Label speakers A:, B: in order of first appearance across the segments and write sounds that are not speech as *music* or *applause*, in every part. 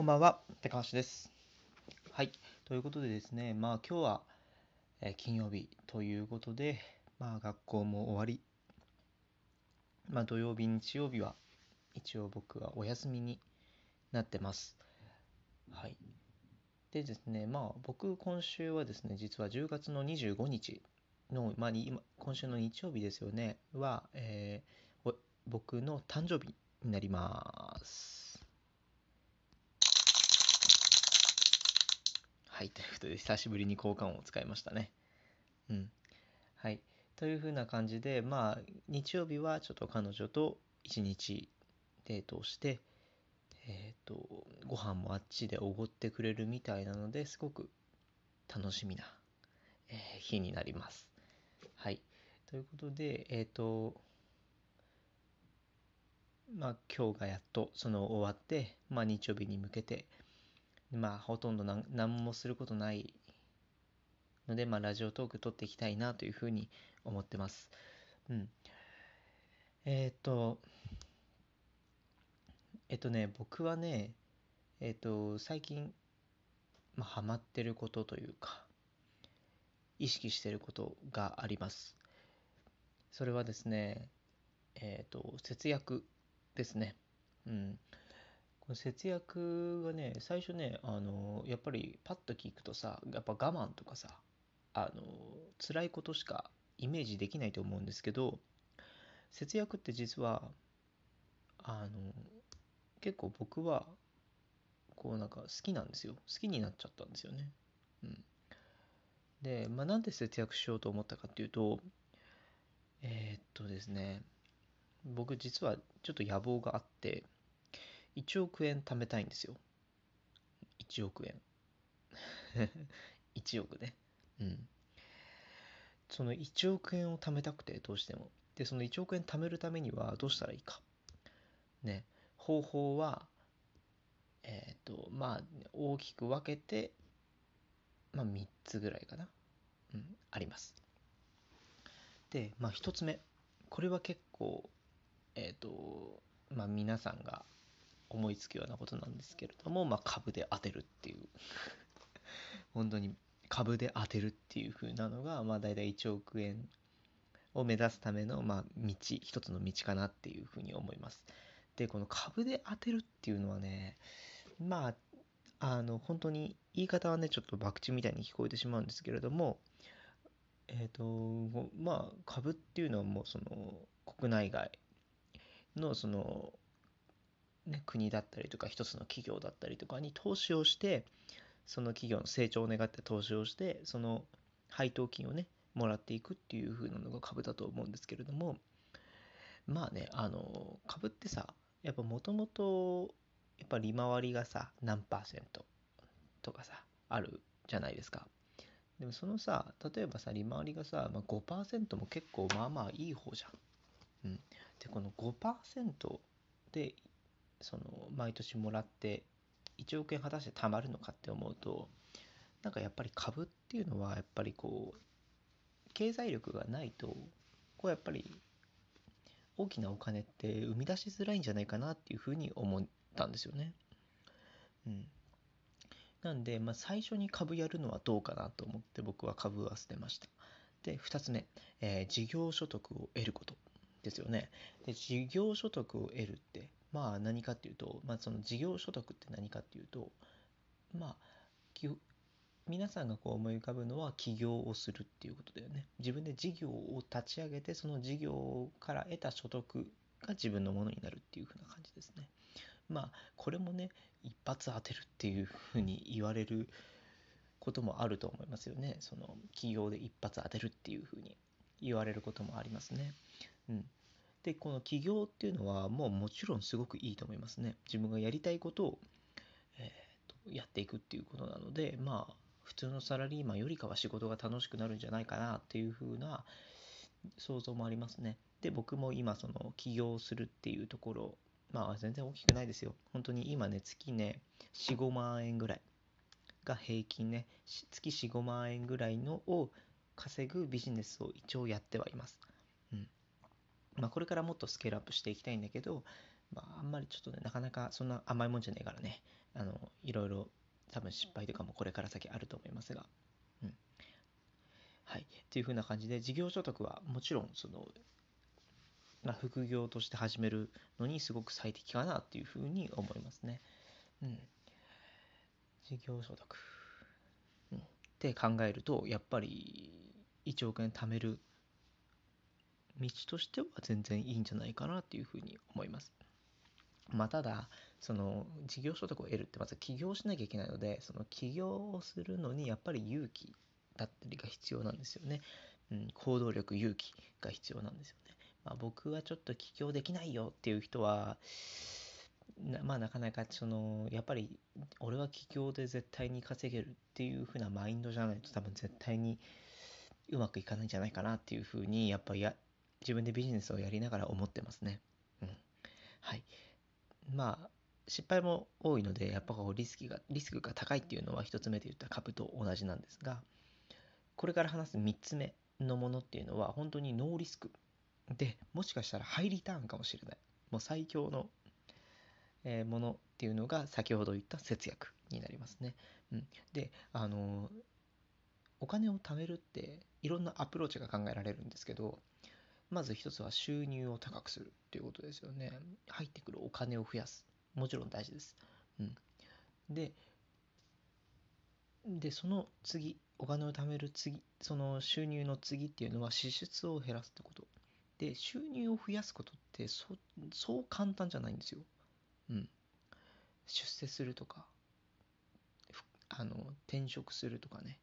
A: こんばんは、高橋です。はい、ということでですね、まあ今日は、え金曜日ということで、まあ学校も終わり、まあ土曜日、日曜日は一応僕はお休みになってます。はい。でですね、まあ僕今週はですね、実は10月の25日の、まあ今今週の日曜日ですよね、は、えー僕の誕生日になります。はい、ということで、久しぶりに交換音を使いましたね。うん。はい。というふうな感じで、まあ、日曜日はちょっと彼女と一日デートをして、えっ、と、ご飯もあっちでおごってくれるみたいなので、すごく楽しみな、えー日になります。はい。ということで、えっ、と、まあ、今日がやっとその終わって、まあ、日曜日に向けて、まあ、ほとんどなん何もすることないので、まあ、ラジオトーク撮っていきたいなというふうに思ってます。うん。えーっと、えっとね、僕はね、えっと、最近、まあ、ハマってることというか、意識してることがあります。それはですね、えっと、節約ですね。うん。節約がね、最初ね、あの、やっぱりパッと聞くとさ、やっぱ我慢とかさ、あの、辛いことしかイメージできないと思うんですけど、節約って実は、あの、結構僕は、こうなんか好きなんですよ。好きになっちゃったんですよね。うん。で、まあ、なんで節約しようと思ったかっていうと、えーっとですね、僕実はちょっと野望があって、1億円貯めたいんですよ。1億円。*laughs* 1億ね。うん。その1億円を貯めたくて、どうしても。で、その1億円貯めるためにはどうしたらいいか。ね。方法は、えっ、と、まあ、大きく分けて、まあ、3つぐらいかな。うん、あります。で、まあ、1つ目。これは結構、えっ、と、まあ、皆さんが思いつくようなことなんですけれども、まあ、株で当てるっていう。*laughs* 本当に株で当てるっていう風なのが、まあ、大体1億円を目指すための、まあ、道一つの道かなっていうふうに思います。でこの株で当てるっていうのはねまああの本当に言い方はねちょっと博打みたいに聞こえてしまうんですけれどもえっ、とまあ株っていうのはもうその国内外のそのね、国だったりとか一つの企業だったりとかに投資をしてその企業の成長を願って投資をしてその配当金をねもらっていくっていう風なのが株だと思うんですけれどもまあねあの株ってさやっぱもともとやっぱ利回りがさ何パーセントとかさあるじゃないですか。でもそのさ例えばさ利回りがさ、まあ、5%も結構まあまあいい方じゃん、うん、でこの5%でその毎年もらって1億円果たして貯まるのかって思うとなんかやっぱり株っていうのはやっぱりこう経済力がないとこうやっぱり大きなお金って生み出しづらいんじゃないかなっていうふうに思ったんですよね。うん、なんで、まあ、最初に株やるのはどうかなと思って僕は株は捨てました。で2つ目、えー事業所得を得ることですよね。で事業所得を得るってまあ何かっていうと、まあ、その事業所得って何かっていうとまあ皆さんがこう思い浮かぶのは起業をするっていうことだよね。自分で事業を立ち上げてその事業から得た所得が自分のものになるっていうふうな感じですね。まあこれもね一発当てるっていうふうに言われることもあると思いますよね。その起業で一発当てるっていうふうに言われることもありますね。うん。でこの起業っていうのはもうもちろんすごくいいと思いますね。自分がやりたいことを、えーとやっていくっていうことなのでまあ普通のサラリーマンよりかは仕事が楽しくなるんじゃないかなっていうふうな想像もありますね。で僕も今その起業するっていうところまあ全然大きくないですよ。本当に今ね月ね45万円ぐらいが平均ね月45万円ぐらいのを稼ぐビジネスを一応やってはいます。まあ、これからもっとスケールアップしていきたいんだけど、まあ、あんまりちょっとね、なかなかそんな甘いもんじゃねえからね、あの、いろいろ多分失敗とかもこれから先あると思いますが、うん。はい。っていう風な感じで、事業所得はもちろん、その、まあ、副業として始めるのにすごく最適かなっていうふうに思いますね。うん。事業所得。うん。って考えると、やっぱり1億円貯める道としては全然いいんじゃないかなっていうふうに思います。まあ、ただ、その事業所得を得るってまず起業しなきゃいけないので、その起業をするのにやっぱり勇気だったりが必要なんですよね。うん、行動力、勇気が必要なんですよね。まあ、僕はちょっと起業できないよっていう人は、なまあなかなかそのやっぱり俺は起業で絶対に稼げるっていう風なマインドじゃないと多分絶対にうまくいかないんじゃないかなっていう風にやっぱや自分でビジネスをやりながら思ってますね。うん。はい。まあ失敗も多いのでやっぱこうリスクがリスクが高いっていうのは一つ目で言った株と同じなんですがこれから話す3つ目のものっていうのは本当にノーリスクで、もしかしたらハイリターンかもしれない。もう最強の、ものっていうのが先ほど言った節約になりますね。うん、で、あのお金を貯めるっていろんなアプローチが考えられるんですけど、まず一つは収入を高くするっていうことですよね。入ってくるお金を増やす。もちろん大事です。うん。で、で、その次、お金を貯める次、その収入の次っていうのは支出を減らすってこと。で、収入を増やすことってそ、そう簡単じゃないんですよ。うん。出世するとか、あの、転職するとかね。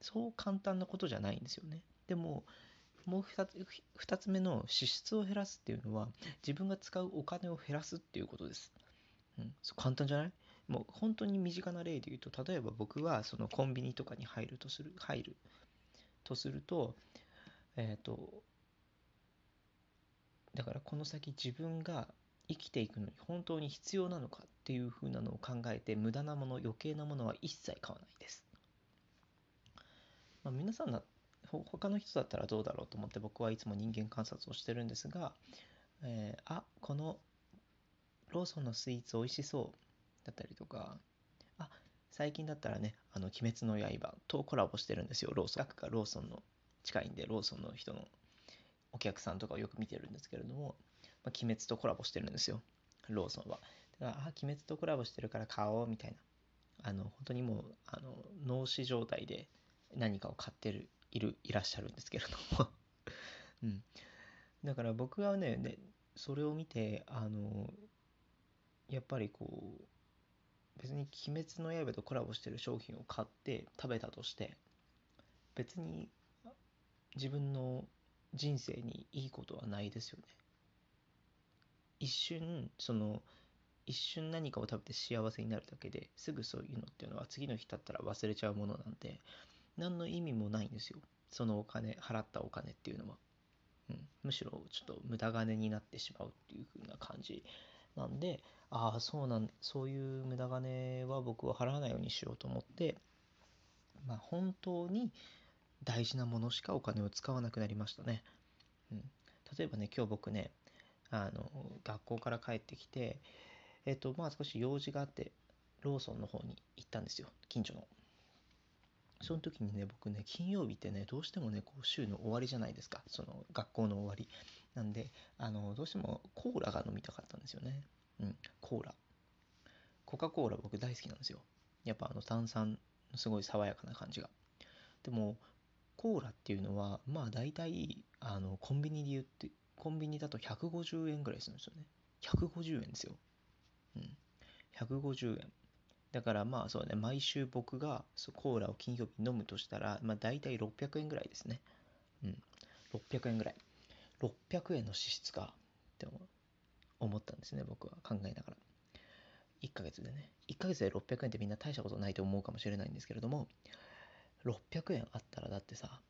A: そう簡単なことじゃないんですよね。でも、もう2つ ,2 つ目の支出を減らすっていうのは、自分が使うお金を減らすっていうことです。うん、そう簡単じゃない？もう本当に身近な例で言うと、例えば僕はそのコンビニとかに入るとする、入るとすると、えっ、ー、と、だからこの先自分が生きていくのに本当に必要なのかっていう風なのを考えて無駄なもの余計なものは一切買わないです、まあ、皆さん他の人だったらどうだろうと思って僕はいつも人間観察をしてるんですが、えー、あこのローソンのスイーツ美味しそうだったりとかあ最近だったらねあの「鬼滅の刃」とコラボしてるんですよローソンがローソンの近いんでローソンの人のお客さんとかをよく見てるんですけれども、まあ、鬼滅とコラボしてるんですよ、ローソンは。だから、あ、鬼滅とコラボしてるから買おうみたいな。あの、本当にもう、あの、脳死状態で何かを買ってる、いる、いらっしゃるんですけれども *laughs* うん。だから僕はね、ねそれを見て、あの、やっぱりこう、別に鬼滅の刃とコラボしてる商品を買って食べたとして、別に自分の人生にいいことはないですよね。一瞬、その、一瞬何かを食べて幸せになるだけですぐそういうのっていうのは次の日経ったら忘れちゃうものなんで、何の意味もないんですよ。そのお金、払ったお金っていうのは。うん、むしろちょっと無駄金になってしまうっていう風な感じなんで、ああ、そうなん、そういう無駄金は僕は払わないようにしようと思って、まあ本当に大事なものしかお金を使わなくなりましたね。うん、例えばね、今日僕ね、あの、学校から帰ってきて、えっと、まあ少し用事があって、ローソンの方に行ったんですよ、近所の。その時にね、僕ね、金曜日ってね、どうしてもね、こう週の終わりじゃないですか、その学校の終わり。なんで、あの、どうしてもコーラが飲みたかったんですよね。うん、コーラ。コカ・コーラ僕大好きなんですよ。やっぱあの炭酸のすごい爽やかな感じが。でも、コーラっていうのは、まあ大体、あの、コンビニで言って、コンビニだと150円ぐらいするんですよね。150円ですよ。うん。150円。だからまあそうね、毎週僕がコーラを金曜日に飲むとしたら、まあ大体600円ぐらいですね。うん。600円ぐらい。600円の支出かって思ったんですね、僕は考えながら。1ヶ月でね。1ヶ月で600円ってみんな大したことないと思うかもしれないんですけれども、600円あったらだってさ、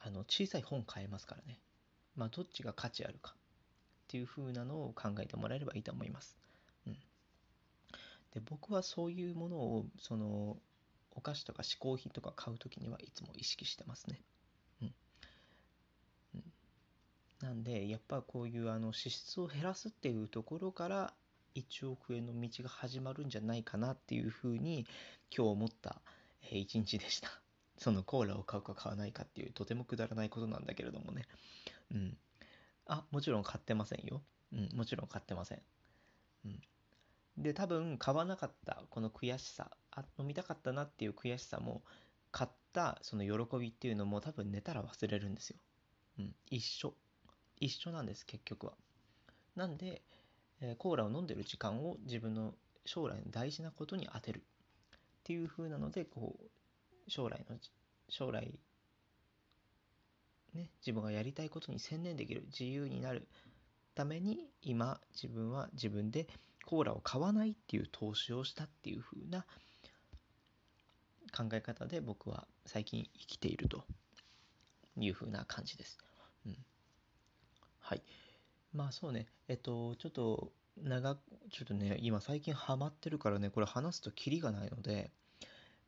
A: あの、小さい本買えますからね。まあ、どっちが価値あるかっていう風なのを考えてもらえればいいと思います。で、僕はそういうものを、その、お菓子とか嗜好品とか買うときにはいつも意識してますね。うん。うん。なんでやっぱこういうあの支出を減らすっていうところから1億円の道が始まるんじゃないかなっていうふうに今日思ったえー一日でした。*laughs* そのコーラを買うか買わないかっていうとてもくだらないことなんだけれどもね。うん。あ、もちろん買ってませんよ。うん、もちろん買ってません。うん。で、多分買わなかったこの悔しさ、あ、飲みたかったなっていう悔しさも、買ったその喜びっていうのも多分寝たら忘れるんですよ。うん、一緒。一緒なんです、結局は。なんで、えーコーラを飲んでる時間を自分の将来の大事なことに当てるっていう風なのでこう将来の将来ね自分がやりたいことに専念できる自由になるために今自分は自分でコーラを買わないっていう投資をしたっていう風な考え方で僕は最近生きているという風な感じです。うん、はい。まあそうね、えっと、ちょっと長、ちょっとね、今最近ハマってるからね、これ話すとキリがないので、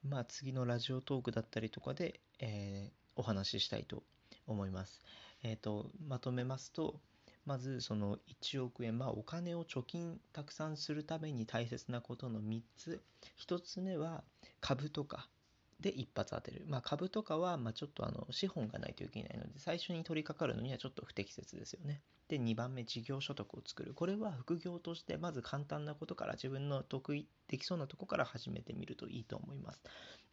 A: まあ次のラジオトークだったりとかで、えーお話ししたいと思います。えっと、まとめますと、まずその1億円、まあお金を貯金たくさんするために大切なことの3つ。1つ目は株とかで一発当てる。まあ株とかはまあちょっとあの資本がないといけないので、最初に取り掛かるのにはちょっと不適切ですよね。で、2番目、事業所得を作る。これは副業として、まず簡単なことから、自分の得意、できそうなとこから始めてみるといいと思います。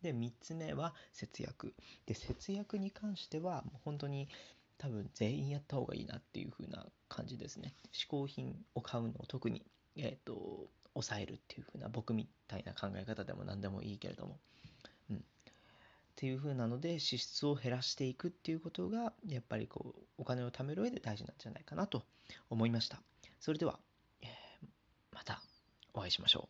A: で、3つ目は節約。で、節約に関しては、もう本当に多分全員やった方がいいなっていう風な感じですね。嗜好品を買うのを特に、えっ、と、抑えるっていう風な、僕みたいな考え方でも何でもいいけれども。うん。っていう風なので支出を減らしていくっていうことがやっぱりこうお金を貯める上で大事なんじゃないかなと思いました。それでは、えーまたお会いしましょう。